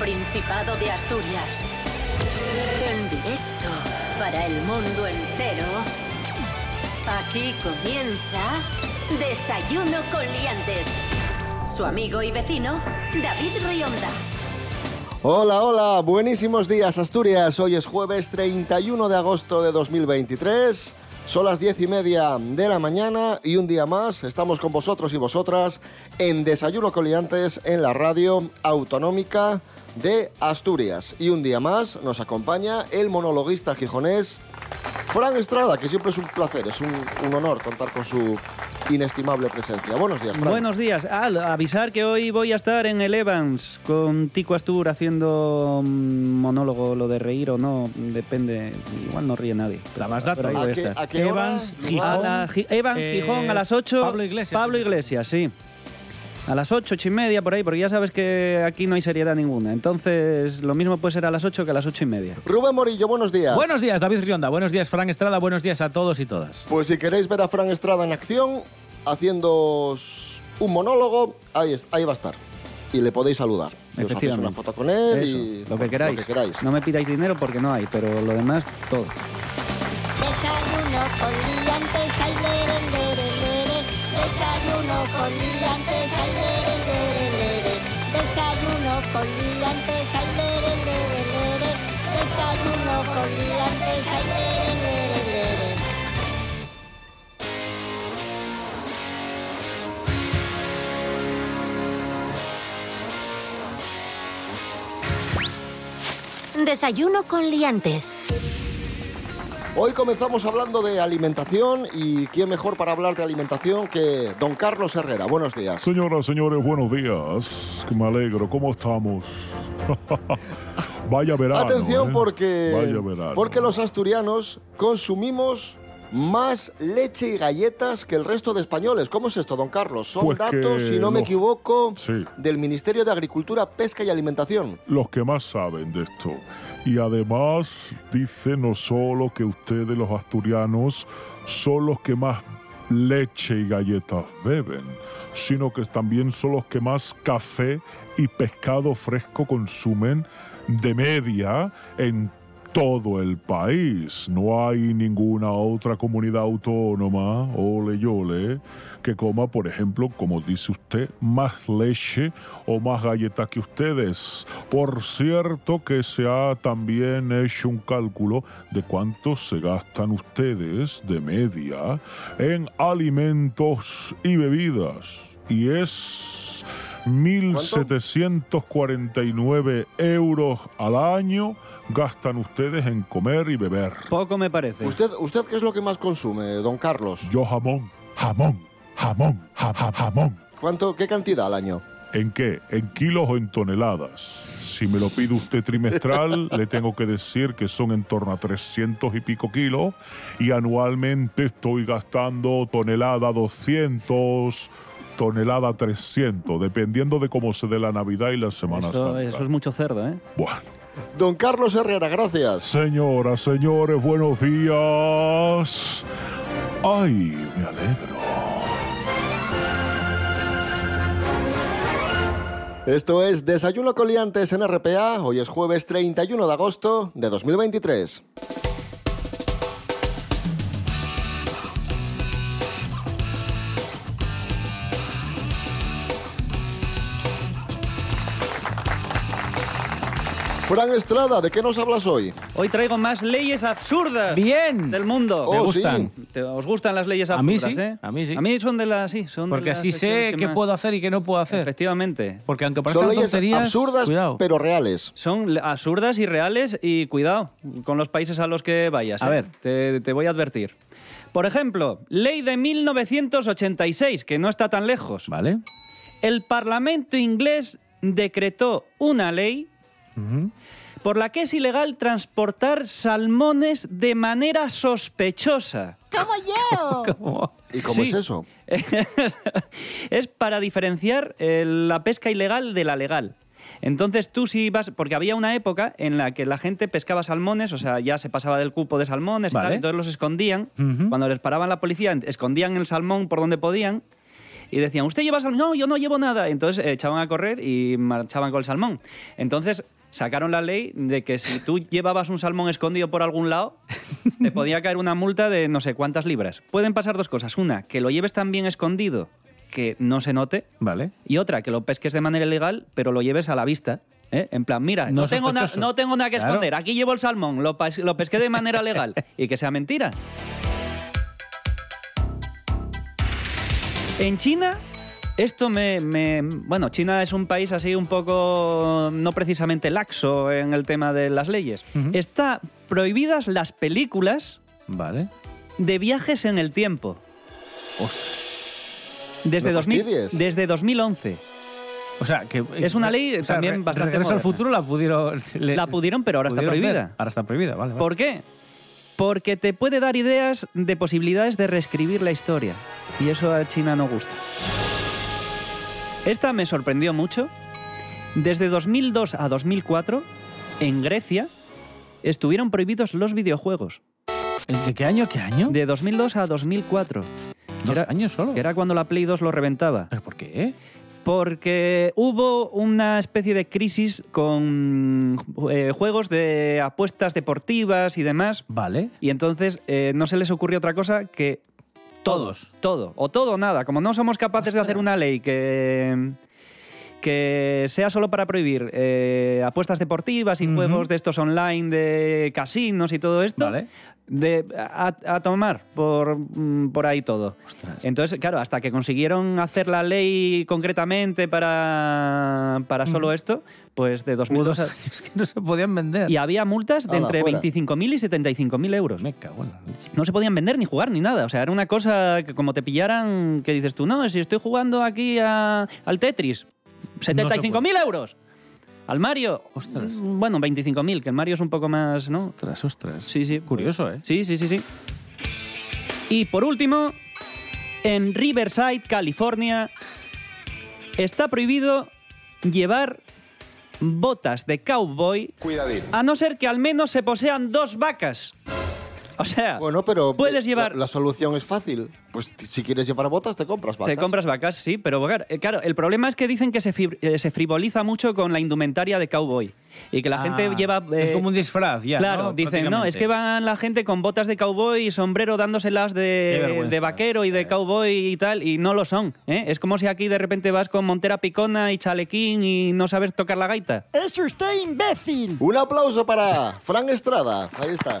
Principado de Asturias. En directo para el mundo entero. Aquí comienza Desayuno con Liantes. Su amigo y vecino, David Rionda. Hola, hola, buenísimos días Asturias. Hoy es jueves 31 de agosto de 2023. Son las diez y media de la mañana y un día más estamos con vosotros y vosotras en Desayuno Coliantes en la radio autonómica de Asturias. Y un día más nos acompaña el monologuista gijonés Fran Estrada, que siempre es un placer, es un, un honor contar con su inestimable presencia. Buenos días, Fran. Buenos días. Ah, avisar que hoy voy a estar en el Evans con Tico Astur haciendo mm, monólogo, lo de reír o no, depende. Igual no ríe nadie. La más Pero datos. ¿A a qué, estar. a qué hora? Evans? Gijón. A la Gi- Evans, Eh, Gijón, a las 8. Pablo Iglesias. Pablo Iglesias, sí. A las 8, 8 y media por ahí, porque ya sabes que aquí no hay seriedad ninguna. Entonces, lo mismo puede ser a las 8 que a las 8 y media. Rubén Morillo, buenos días. Buenos días, David Rionda. Buenos días, Fran Estrada. Buenos días a todos y todas. Pues si queréis ver a Fran Estrada en acción, haciendo un monólogo, ahí, es- ahí va a estar. Y le podéis saludar. Y os hacéis una foto con él Eso, y lo que queráis. Lo que queráis. No me pidáis dinero porque no hay, pero lo demás, todo. Desayuno con Desayuno con liantes, ay, lere, lere. Desayuno con liantes, ay, lere. Desayuno con liantes, ay, lere. Desayuno con Liantes. Hoy comenzamos hablando de alimentación y quién mejor para hablar de alimentación que don Carlos Herrera. Buenos días. Señoras, señores, buenos días. Que me alegro. ¿Cómo estamos? Vaya verano. Atención ¿eh? porque, Vaya verano. porque los asturianos consumimos más leche y galletas que el resto de españoles. ¿Cómo es esto, don Carlos? Son Pues datos, si no me equivoco, Sí. del Ministerio de Agricultura, Pesca y Alimentación. Los que más saben de esto. Y además dice no solo que ustedes, los asturianos, son los que más leche y galletas beben, sino que también son los que más café y pescado fresco consumen de media en todo el país. No hay ninguna otra comunidad autónoma, ole y ole, que coma, por ejemplo, como dice usted, más leche o más galletas que ustedes. Por cierto que se ha también hecho un cálculo de cuánto se gastan ustedes de media en alimentos y bebidas. Y es 1.749 euros al año gastan ustedes en comer y beber. Poco me parece. ¿Usted, ¿Usted qué es lo que más consume, don Carlos? Yo jamón, jamón, jamón, ja- ja- jamón. ¿Cuánto, ¿Qué cantidad al año? ¿En qué? ¿En kilos o en toneladas? Si me lo pide usted trimestral, le tengo que decir que son en torno a 300 y pico kilos y anualmente estoy gastando tonelada 200, tonelada 300, dependiendo de cómo se dé la Navidad y la Semana Eso, Santa. eso es mucho cerdo, ¿eh? Bueno, Don Carlos Herrera, gracias. señoras, señores, buenos días. Ay, me alegro. Esto es Desayuno Coliantes en RPA. Hoy es jueves 31 de agosto de 2023. Fran Estrada, ¿de qué nos hablas hoy? Hoy traigo más leyes absurdas Bien. del mundo. Oh, Me gustan. ¿Te- ¿Os gustan las leyes A mí absurdas, sí, eh? a mí sí. A mí son de las, sí, son de Porque las así sé secciones qué más- puedo hacer y qué no puedo hacer. Efectivamente. Porque aunque Son parezcan leyes tonterías, absurdas, cuidado. pero reales. Son le- absurdas y reales y cuidado con los países a los que vayas. A ¿eh? ver. Te, te voy a advertir. Por ejemplo, ley de 1986, que no está tan lejos. Vale. El Parlamento inglés decretó una ley por la que es ilegal transportar salmones de manera sospechosa. ¡Como yo! ¿Cómo? ¿Y cómo Sí. es eso? es para diferenciar eh, la pesca ilegal de la legal. Entonces tú sí vas, porque había una época en la que la gente pescaba salmones, o sea, ya se pasaba del cupo de salmones, y Vale. tal, entonces los escondían. Cuando les paraban la policía, escondían el salmón por donde podían. y decían, ¿usted lleva salmón? No, yo no llevo nada. Entonces eh, echaban a correr y marchaban con el salmón. Entonces sacaron la ley de que si tú llevabas un salmón escondido por algún lado, te podía caer una multa de no sé cuántas libras. Pueden pasar dos cosas. Una, que lo lleves tan bien escondido que no se note. Vale. Y otra, que lo pesques de manera ilegal, pero lo lleves a la vista. ¿eh? En plan, mira, no, No tengo, no nada que Claro. esconder. Aquí llevo el salmón, lo, lo pesqué de manera legal. y que sea mentira. En China, esto me, me- Bueno, China es un país así un poco no precisamente laxo en el tema de las leyes. Está prohibidas las películas Vale. de viajes en el tiempo. Desde, No 2000 fastidies. desde 2011. O sea, que... Es una ley o sea, también re- bastante Regreso al futuro la pudieron... le- La pudieron, pero ahora está ver. prohibida. Ahora está prohibida, vale. vale. ¿Por qué? Porque te puede dar ideas de posibilidades de reescribir la historia. Y eso a China no gusta. Esta me sorprendió mucho. Desde 2002 a 2004, en Grecia, estuvieron prohibidos los videojuegos. ¿De qué año a qué año? De 2002 a 2004. ¿Dos era- años solo? Que era cuando la Play 2 lo reventaba. ¿Pero por qué? Porque hubo una especie de crisis con eh, juegos de apuestas deportivas y demás. Vale. Y entonces eh, no se les ocurrió otra cosa que Todos. Todo. O todo o nada. Como no somos capaces de hacer una ley que, que sea solo para prohibir eh, apuestas deportivas y juegos de estos online de casinos y todo esto, Vale. De, a, a tomar por, mm, por ahí todo. Ostras. Entonces, claro, hasta que consiguieron hacer la ley concretamente para, para solo esto, pues de Hubo 2002 dos a- años que no se podían vender. y había multas de Ala, entre fuera. 25.000 y 75.000 euros. Me cago en la leche. No se podían vender ni jugar ni nada. O sea, era una cosa que como te pillaran, que dices tú, no, si estoy jugando aquí a- al Tetris, 75.000 euros. Al Mario, Ostras. bueno, 25.000, que el Mario es un poco más, ¿no? Ostras, ostras. Sí, sí. Curioso, ¿eh? Sí, sí, sí, sí. Y por último, en Riverside, California, está prohibido llevar botas de cowboy a no ser que al menos se posean dos vacas. O sea, Bueno, pero puedes llevar... La, la solución es fácil. Pues si quieres llevar botas, te compras vacas. Te compras vacas, sí, pero claro, el problema es que dicen que se, eh, se frivoliza mucho con la indumentaria de cowboy y que la Ah, gente lleva... es eh, como un disfraz, ya. Claro, ¿no? dicen, no, es que van la gente con botas de cowboy y sombrero dándoselas de, de vaquero y de cowboy y tal, y no lo son. ¿eh? Es como si aquí de repente vas con montera picona y chalequín y no sabes tocar la gaita. ¡Es usted imbécil! Un aplauso para Fran Estrada. Ahí está.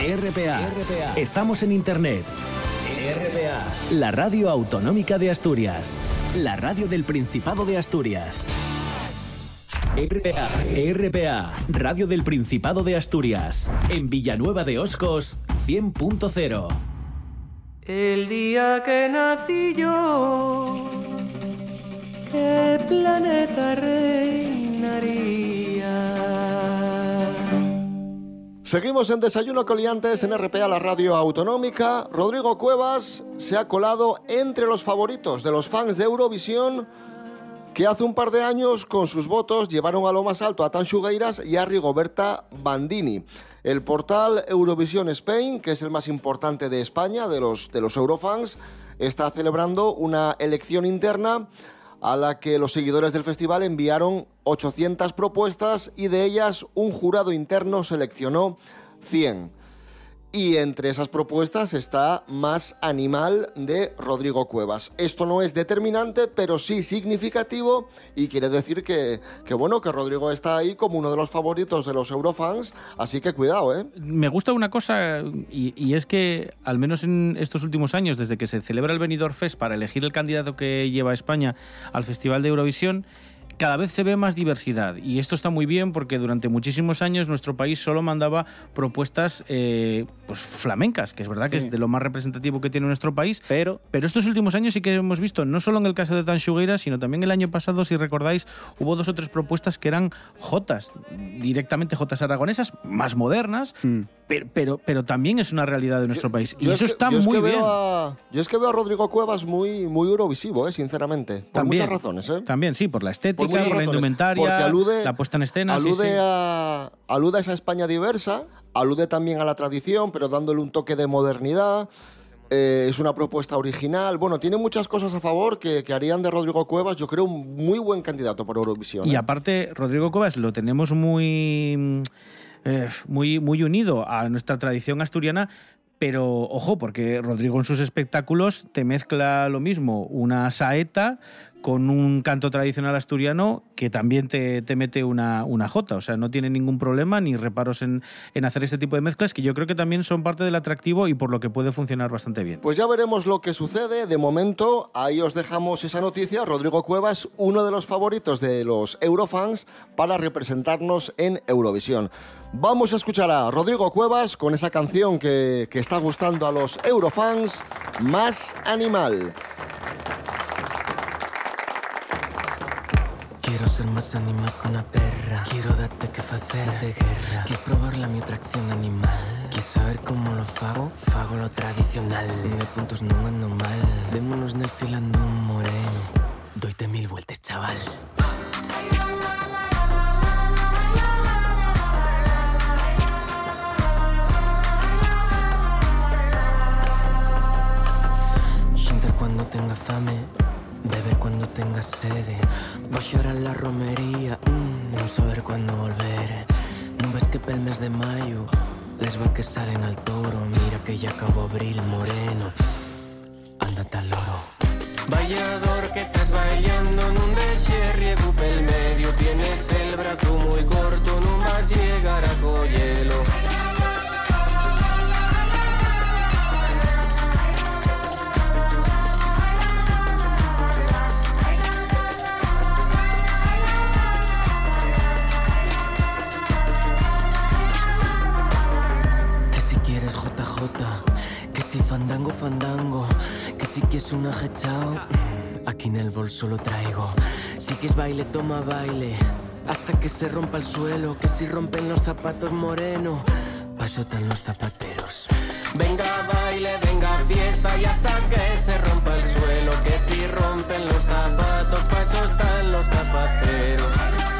RPA. Estamos en Internet. RPA. La radio autonómica de Asturias. La radio del Principado de Asturias. RPA. RPA. Radio del Principado de Asturias. En Villanueva de Oscos, 100.0. El día que nací yo, ¿qué planeta reinaría? Seguimos en Desayuno Coliantes en RPA, la radio autonómica. Rodrigo Cuevas se ha colado entre los favoritos de los fans de Eurovisión que hace un par de años con sus votos llevaron a lo más alto a Tan Xugueiras y a Rigoberta Bandini. El portal Eurovisión Spain, que es el más importante de España, de los, de los Eurofans, está celebrando una elección interna a la que los seguidores del festival enviaron 800 propuestas y de ellas un jurado interno seleccionó 100. Y entre esas propuestas está Más Animal de Rodrigo Cuevas. Esto no es determinante, pero sí significativo y quiere decir que, que bueno, que Rodrigo está ahí como uno de los favoritos de los Eurofans, así que cuidado, ¿eh? Me gusta una cosa y, es que al menos en estos últimos años, desde que se celebra el Benidorm Fest para elegir el candidato que lleva a España al Festival de Eurovisión, cada vez se ve más diversidad. Y esto está muy bien porque durante muchísimos años nuestro país solo mandaba propuestas eh, pues flamencas, que es verdad que es de lo más representativo que tiene nuestro país, Pero pero estos últimos años sí que hemos visto, no solo en el caso de Tanxugueira, sino también el año pasado, si recordáis, hubo dos o tres propuestas que eran jotas, directamente jotas aragonesas, más modernas, Mm. Pero, pero, pero también es una realidad de nuestro país. Y Yo es eso que- está yo es muy que bien. A, yo es que veo a Rodrigo Cuevas muy, muy eurovisivo, eh, sinceramente. Por También, muchas razones, ¿eh? También, sí, por la estética, Por la razones. indumentaria, alude- la puesta en escena. alude, sí. A, alude a esa España diversa, alude también a la tradición, pero dándole un toque de modernidad. Eh, es una propuesta original. Bueno, tiene muchas cosas a favor que, que harían de Rodrigo Cuevas, yo creo, un muy buen candidato por Eurovisión. Y ¿eh? aparte, Rodrigo Cuevas lo tenemos muy, eh, muy, muy unido a nuestra tradición asturiana. Pero ojo, porque Rodrigo en sus espectáculos te mezcla lo mismo, una saeta con un canto tradicional asturiano que también te, te mete una, una jota. O sea, no tiene ningún problema ni reparos en, en hacer este tipo de mezclas que yo creo que también son parte del atractivo y por lo que puede funcionar bastante bien. Pues ya veremos lo que sucede. De momento, ahí os dejamos esa noticia. Rodrigo Cuevas, uno de los favoritos de los Eurofans para representarnos en Eurovisión. Vamos a escuchar a Rodrigo Cuevas con esa canción que, que está gustando a los Eurofans, Más Animal. Quiero ser más animal que una perra. Quiero darte que facerte guerra. Quieres probar la mi atracción animal. Quieres saber cómo lo fago? Fago lo tradicional. De puntos no ando mal. Vémonos nel filando un moreno. Doite mil vueltas, chaval. Xintar cuando tenga fame Beber cuando tenga sede Voy a llorar la romería mm, Non saber cuándo volver. Non ves que pel mes de maio Les va que salen al toro. Mira que ya acabó abril moreno Ándate al loro. Vallador que estás bailando nun deixe riego pel medio Tienes el brazo muy corto Non vas llegar a collelo fandango, fandango, que si quieres una hechao, mm, aquí en el bolso lo traigo. Si quieres baile, toma baile, hasta que se rompa el suelo, que si rompen los zapatos moreno, paso tan los zapateros. Venga baile, venga fiesta y hasta que se rompa el suelo, que si rompen los zapatos, paso están los zapateros.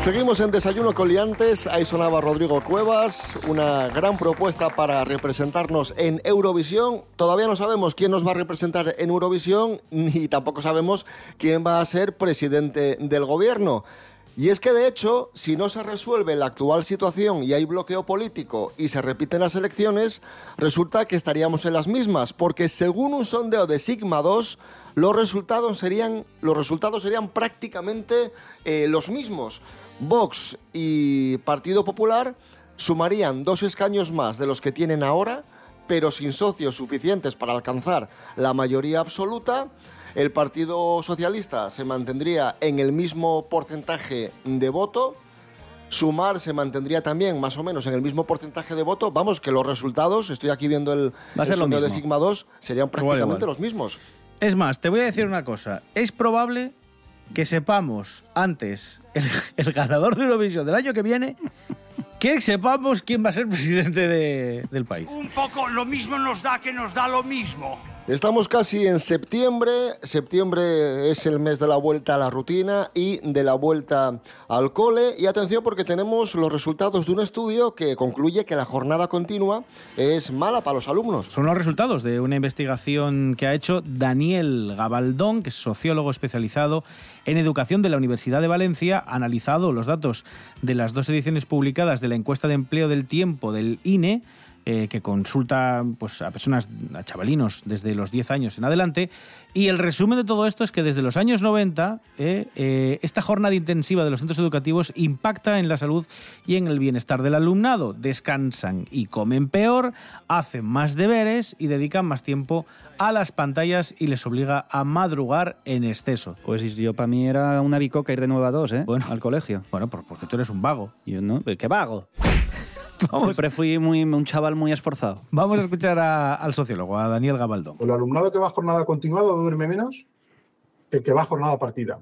Seguimos en Desayuno con Liantes. Ahí sonaba Rodrigo Cuevas, una gran propuesta para representarnos en Eurovisión. Todavía no sabemos quién nos va a representar en Eurovisión, ni tampoco sabemos quién va a ser presidente del gobierno. Y es que de hecho, si no se resuelve la actual situación y hay bloqueo político y se repiten las elecciones, resulta que estaríamos en las mismas, porque según un sondeo de Sigma 2, los resultados serían, los resultados serían prácticamente eh, los mismos. Vox y Partido Popular sumarían dos escaños más de los que tienen ahora, pero sin socios suficientes para alcanzar la mayoría absoluta. El Partido Socialista se mantendría en el mismo porcentaje de voto. Sumar se mantendría también más o menos en el mismo porcentaje de voto. Vamos, que los resultados, estoy aquí viendo el, el sondeo de. Sigma 2, serían prácticamente igual. los mismos. Es más, te voy a decir una cosa. Es probable que sepamos antes el, el ganador de Eurovisión del año que viene que sepamos quién va a ser presidente de- del país. Un poco lo mismo nos da que nos da lo mismo. Estamos casi en septiembre. Septiembre es el mes de la vuelta a la rutina y de la vuelta al cole. Y atención porque tenemos los resultados de un estudio que concluye que la jornada continua es mala para los alumnos. Son los resultados de una investigación que ha hecho Daniel Gabaldón, que es sociólogo especializado en educación de la Universidad de Valencia, ha analizado los datos de las dos ediciones publicadas de la encuesta de empleo del tiempo del INE eh, que consulta pues, a personas, a chavalinos desde los 10 años en adelante. Y el resumen de todo esto es que desde los años 90 eh, eh, esta jornada intensiva de los centros educativos impacta en la salud y en el bienestar del alumnado. Descansan y comen peor, hacen más deberes y dedican más tiempo a las pantallas y les obliga a madrugar en exceso. Pues yo para mí era una bicoca ir de 9 a 2, ¿eh? Bueno. al colegio. Bueno, por- porque tú eres un vago. Yo no, ¿qué vago? Siempre fui muy, un chaval muy esforzado. Vamos a escuchar a- al sociólogo, a Daniel Gabaldón. El alumnado que va a jornada continuada duerme menos que el que va a jornada partida,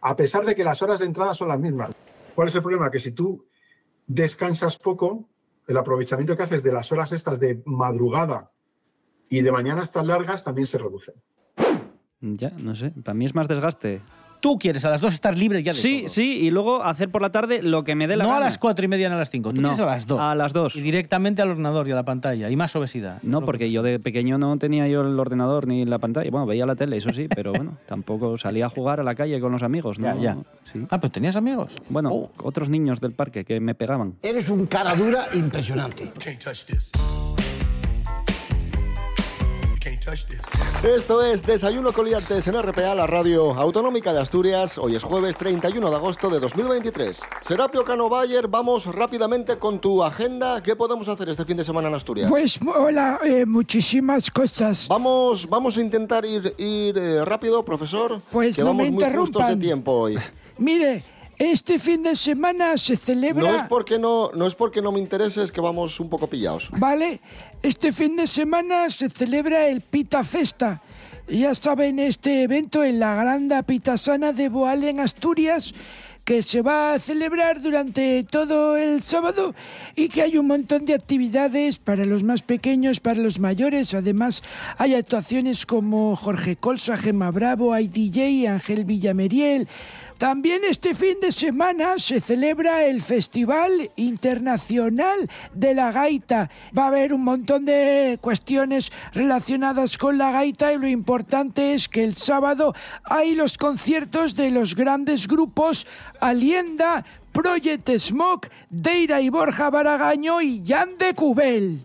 a pesar de que las horas de entrada son las mismas. ¿Cuál es el problema? Que si tú descansas poco, el aprovechamiento que haces de las horas estas de madrugada y de mañanas tan largas también se reduce. Ya, no sé. Para mí es más desgaste. Tú quieres a las dos estar libre ya de Sí, todo. sí, y luego hacer por la tarde lo que me dé la no gana. a las cuatro y media ni a las cinco. Tú No, quieres a las dos. a las dos. Y directamente al ordenador y a la pantalla. Y más obesidad. No, porque yo de pequeño no tenía yo el ordenador ni la pantalla. Bueno, veía la tele, eso sí, pero bueno, tampoco salía a jugar a la calle con los amigos, ¿no? Ya, ya. Sí. Ah, pero tenías amigos. Bueno, Oh. otros niños del parque que me pegaban. Eres un cara dura impresionante. Esto es Desayuno con Liantes en RPA, la radio autonómica de Asturias. Hoy es jueves 31 de agosto de 2023. Serapio Cano Bayer, vamos rápidamente con tu agenda. ¿Qué podemos hacer este fin de semana en Asturias? Pues hola, eh, muchísimas cosas. Vamos, vamos a intentar ir, ir eh, rápido, profesor. Pues que no vamos me muy justos de interrumpan. tiempo hoy. Mire, este fin de semana se celebra... No es porque no, no es porque no me interese, es que vamos un poco pillados. ¿Vale? Este fin de semana se celebra el Pita Festa. Ya saben, este evento en la Granda Pitasana de Boal en Asturias que se va a celebrar durante todo el sábado y que hay un montón de actividades para los más pequeños, para los mayores. Además, hay actuaciones como Jorge Colsa, Gema Bravo, hay DJ, Ángel Villameriel. También este fin de semana se celebra el Festival Internacional de la Gaita. Va a haber un montón de cuestiones relacionadas con la gaita y lo importante es que el sábado hay los conciertos de los grandes grupos Alienda, Project Smoke, Deira y Borja Baragaño y Jan de Cubel.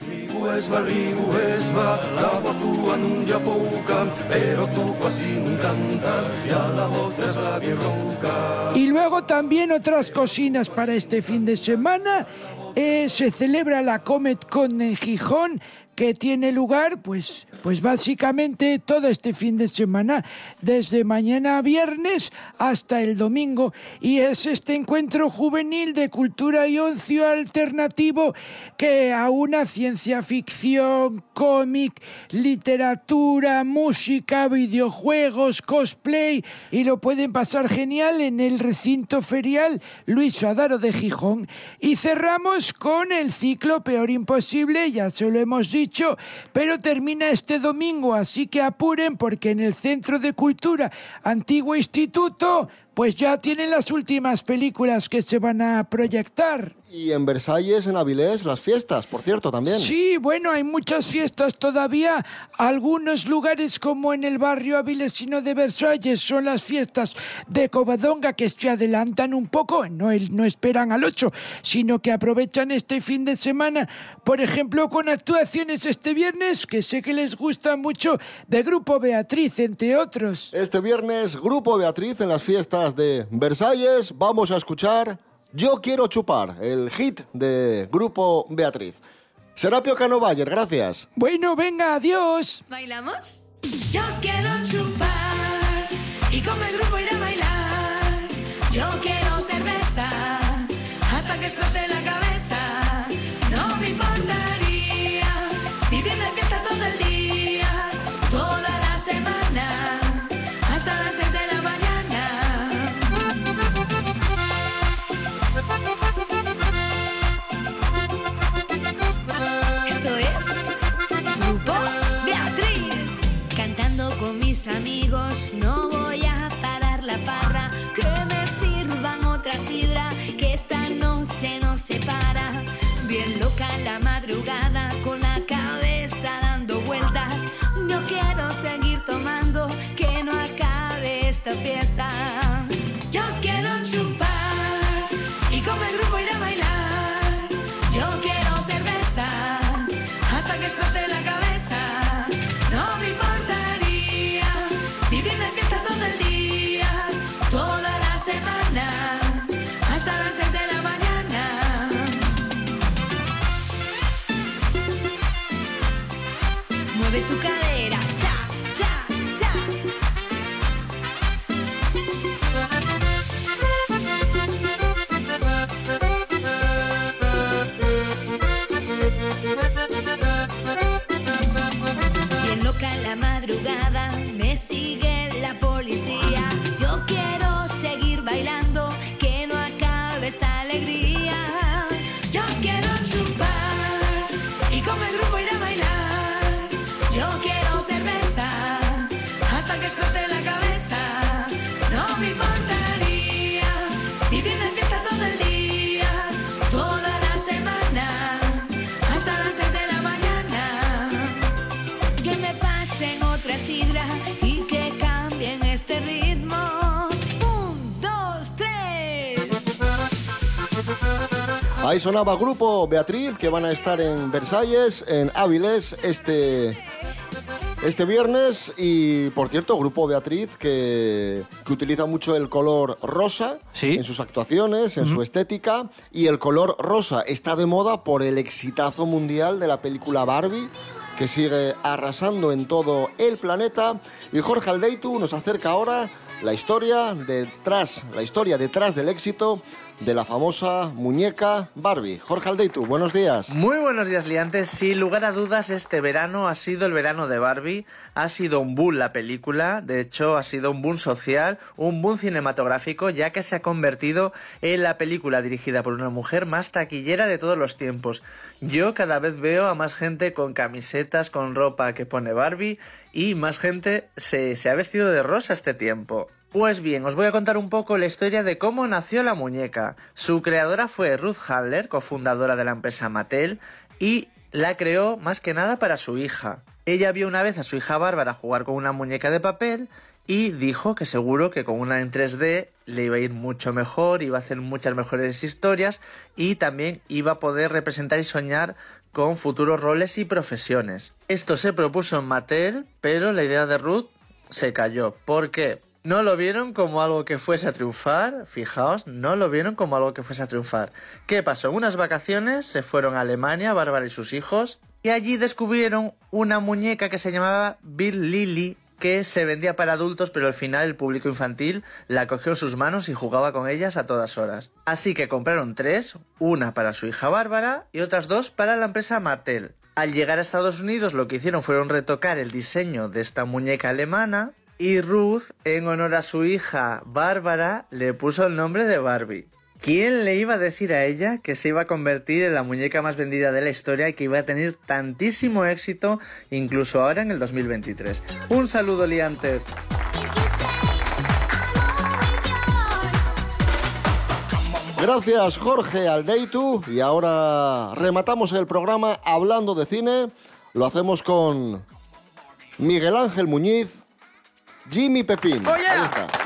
Y luego también otras cocinas para este fin de semana. Eh, se celebra la Comet Con en Gijón que tiene lugar pues pues básicamente todo este fin de semana desde mañana viernes hasta el domingo. Y es este encuentro juvenil de cultura y ocio alternativo que aúna ciencia ficción, cómic, literatura, música, videojuegos, cosplay y lo pueden pasar genial en el recinto ferial Luis Adaro de Gijón. Y cerramos con el ciclo Peor Imposible, ya se lo hemos dicho, pero termina este domingo, así que apuren porque en el Centro de Cultura Antiguo Instituto pues ya tienen las últimas películas que se van a proyectar. Y en Versalles, en Avilés, las fiestas, por cierto, también. Sí, bueno, hay muchas fiestas todavía. Algunos lugares como en el barrio avilesino de Versalles son las fiestas de Covadonga que se adelantan un poco, no, no esperan al 8, sino que aprovechan este fin de semana, por ejemplo, con actuaciones este viernes, que sé que les gusta mucho, de Grupo Beatriz, entre otros. Este viernes, Grupo Beatriz en las fiestas de Versalles. Vamos a escuchar Yo quiero chupar, el hit de Grupo Beatriz. Serapio Cano Bayer, gracias. Bueno, venga, adiós. ¿Bailamos? Yo quiero chupar y con el grupo ir a bailar. Yo quiero cerveza hasta que explote me sigue la policía. Yo quiero Ahí sonaba Grupo Beatriz, que van a estar en Versalles, en Áviles, este, este viernes. Y, por cierto, Grupo Beatriz, que, que utiliza mucho el color rosa en sus actuaciones, en su estética. Y el color rosa está de moda por el exitazo mundial de la película Barbie, que sigue arrasando en todo el planeta. Y Jorge Aldeitu nos acerca ahora la historia detrás, la historia detrás del éxito de la famosa muñeca Barbie. Jorge Aldeitu, buenos días. Muy buenos días, liantes. Sin lugar a dudas, este verano ha sido el verano de Barbie. Ha sido un boom la película. De hecho, ha sido un boom social, un boom cinematográfico, ya que se ha convertido en la película dirigida por una mujer más taquillera de todos los tiempos. Yo cada vez veo a más gente con camisetas, con ropa que pone Barbie y más gente se, se ha vestido de rosa este tiempo. Pues bien, os voy a contar un poco la historia de cómo nació la muñeca. Su creadora fue Ruth Handler, cofundadora de la empresa Mattel, y la creó más que nada para su hija. Ella vio una vez a su hija Bárbara jugar con una muñeca de papel y dijo que seguro que con una en 3D le iba a ir mucho mejor, iba a hacer muchas mejores historias y también iba a poder representar y soñar con futuros roles y profesiones. Esto se propuso en Mattel, pero la idea de Ruth se cayó. ¿Por qué? No lo vieron como algo que fuese a triunfar, fijaos, no lo vieron como algo que fuese a triunfar. ¿Qué pasó? Unas vacaciones se fueron a Alemania, Bárbara y sus hijos, y allí descubrieron una muñeca que se llamaba Bill Lily, que se vendía para adultos, pero al final el público infantil la cogió en sus manos y jugaba con ellas a todas horas. Así que compraron tres, una para su hija Bárbara y otras dos para la empresa Mattel. Al llegar a Estados Unidos lo que hicieron fueron retocar el diseño de esta muñeca alemana y Ruth, en honor a su hija Bárbara, le puso el nombre de Barbie. ¿Quién le iba a decir a ella que se iba a convertir en la muñeca más vendida de la historia y que iba a tener tantísimo éxito incluso ahora en el 2023? Un saludo, liantes. Gracias Jorge Aldeitu y ahora rematamos el programa hablando de cine. Lo hacemos con Miguel Ángel Muñiz, Jimmy Pepín. Ahí está.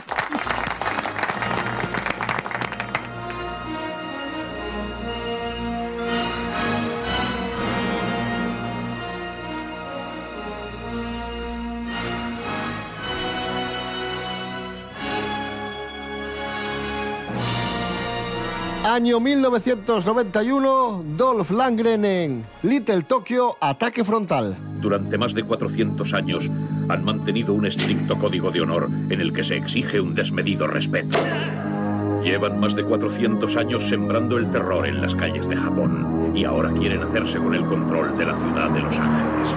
Año 1991, Dolph Lundgren en Little Tokyo, ataque frontal. Durante más de 400 años han mantenido un estricto código de honor en el que se exige un desmedido respeto. Llevan más de 400 años sembrando el terror en las calles de Japón y ahora quieren hacerse con el control de la ciudad de Los Ángeles.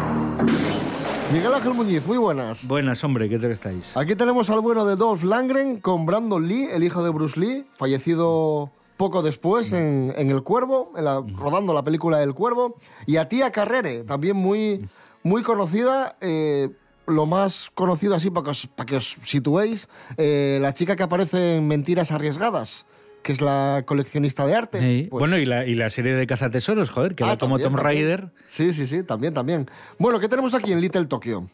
Miguel Ángel Muñiz, muy buenas. Buenas, hombre, ¿qué tal estáis? Aquí tenemos al bueno de Dolph Lundgren con Brandon Lee, el hijo de Bruce Lee, fallecido poco después en, en El Cuervo, en la- rodando la película El Cuervo, y a Tía Carrere, también muy, muy conocida, eh, lo más conocido así para que os, para que os situéis, eh, la chica que aparece en Mentiras Arriesgadas, que es la coleccionista de arte. Sí. Pues- Bueno, y la, y la serie de cazatesoros, joder, que Ah, la tomó Tom. Raider. Sí, sí, sí, también, también. Bueno, ¿qué tenemos aquí en Little Tokyo?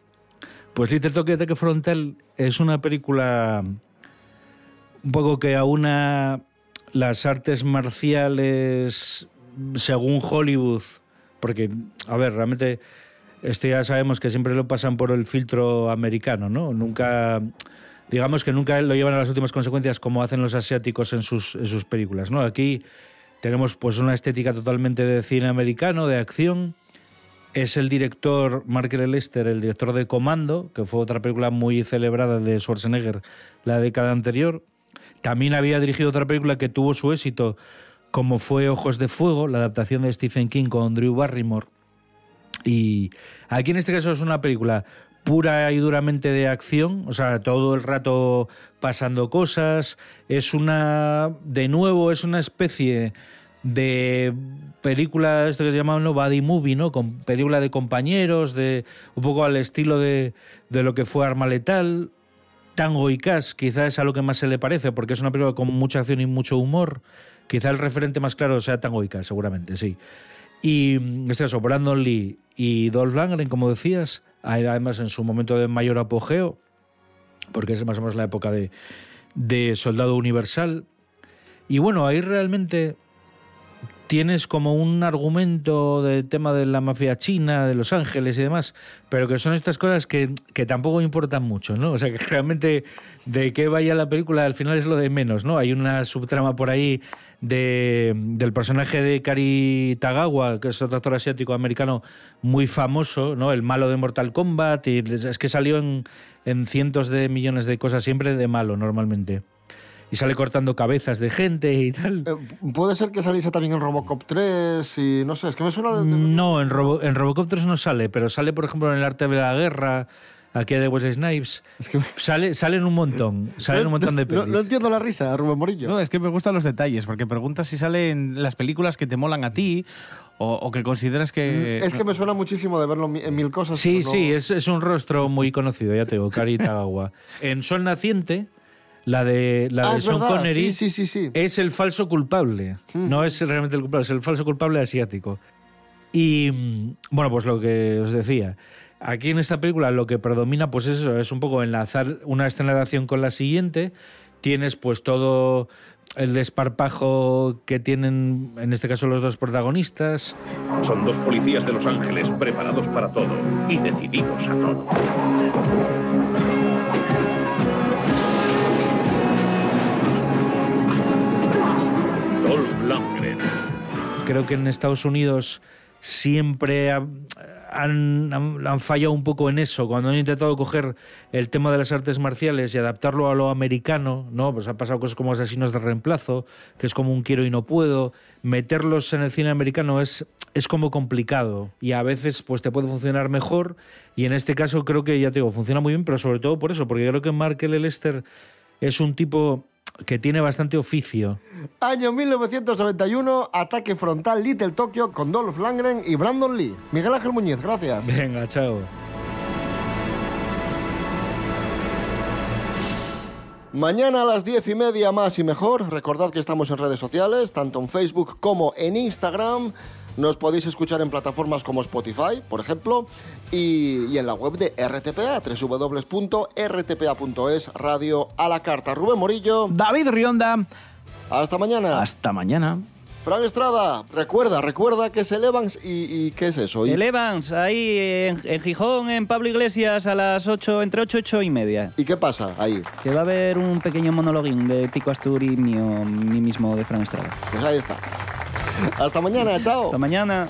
Pues Little Tokyo Ataque Frontal es una película un poco que aúna las artes marciales según Hollywood, porque, a ver, realmente este ya sabemos que siempre lo pasan por el filtro americano, ¿no? Nunca, digamos que nunca lo llevan a las últimas consecuencias como hacen los asiáticos en sus, en sus películas, ¿no? Aquí tenemos pues una estética totalmente de cine americano, de acción, es el director Mark. Lester, el director de Comando, que fue otra película muy celebrada de Schwarzenegger la década anterior. También había dirigido otra película que tuvo su éxito, como fue Ojos de Fuego, la adaptación de Stephen King con Drew Barrymore. Y aquí en este caso es una película pura y duramente de acción, o sea, todo el rato pasando cosas. Es una, de nuevo, es una especie de película, esto que se llama ¿no? body movie, ¿no? Con película de compañeros, de un poco al estilo de, de lo que fue Arma Letal. Tango y Cash quizás es a lo que más se le parece, porque es una película con mucha acción y mucho humor. Quizá el referente más claro sea Tango y Cash, seguramente, sí. Y este caso, Brandon Lee y Dolph Lundgren, como decías, además en su momento de mayor apogeo, porque es más o menos la época de, de Soldado Universal. Y bueno, ahí realmente tienes como un argumento del tema de la mafia china, de Los Ángeles y demás, pero que son estas cosas que, que tampoco importan mucho, ¿no? O sea, que realmente de qué vaya la película al final es lo de menos, ¿no? Hay una subtrama por ahí de, del personaje de Kari Tagawa, que es otro actor asiático americano muy famoso, ¿no? El malo de Mortal Kombat, y es que salió en, en cientos de millones de cosas, siempre de malo normalmente y sale cortando cabezas de gente y tal. Puede ser que saliese también en Robocop 3 y no sé, es que me suena de... No, en, Robo- en Robocop 3 no sale, pero sale, por ejemplo, en El arte de la guerra, aquí de Wesley Snipes. Sale, salen un montón, salen un montón de No, pelis. no entiendo la risa, Rubén Morillo. No, es que me gustan los detalles, porque preguntas si salen las películas que te molan a ti o, o que consideras que... es que me suena muchísimo de verlo en mi- en mil cosas. Sí, no- sí, es, es un rostro muy conocido, ya te digo, Kari Tagawa. En Sol Naciente, la de, la Ah, de Sean verdad, Connery, sí, sí, sí, sí. es el falso culpable. No es realmente el culpable, es el falso culpable asiático. Y mm, bueno, pues lo que os decía. Aquí en esta película lo que predomina, pues eso, es un poco enlazar una escena de acción con la siguiente. Tienes pues todo el desparpajo que tienen, en este caso, los dos protagonistas. Son dos policías de Los Ángeles preparados para todo y decididos a todo. Creo que en Estados Unidos siempre ha- han, fallado un poco en eso. Cuando han intentado coger el tema de las artes marciales y adaptarlo a lo americano, ¿no? Pues han pasado cosas como asesinos de reemplazo, que es como un quiero y no puedo. Meterlos en el cine americano es, es como complicado y a veces pues te puede funcionar mejor y en este caso creo que, ya te digo, funciona muy bien, pero sobre todo por eso, porque creo que Mark L. Lester es un tipo que tiene bastante oficio. Año 1991, ataque frontal Little Tokyo con Dolph Lundgren y Brandon Lee. Miguel Ángel Muñiz, gracias. Venga, chao. Mañana a las diez y media más y mejor. Recordad que estamos en redes sociales, tanto en Facebook como en Instagram. Nos podéis escuchar en plataformas como Spotify, por ejemplo, y, y en la web de RTPA, www.rtpa.es, radio a la carta. Rubén Morillo. David Rionda. Hasta mañana. Hasta mañana. Fran Estrada, recuerda, recuerda que es el Evans y, y ¿qué es eso? Y- El Evans, ahí en, en Gijón, en Pablo Iglesias, a las 8, entre 8 y 8 y media. ¿Y qué pasa ahí? Que va a haber un pequeño monologuín de Tico Astur y mío, mí mismo de Fran Estrada. Pues ahí está. Hasta mañana, chao. Hasta mañana.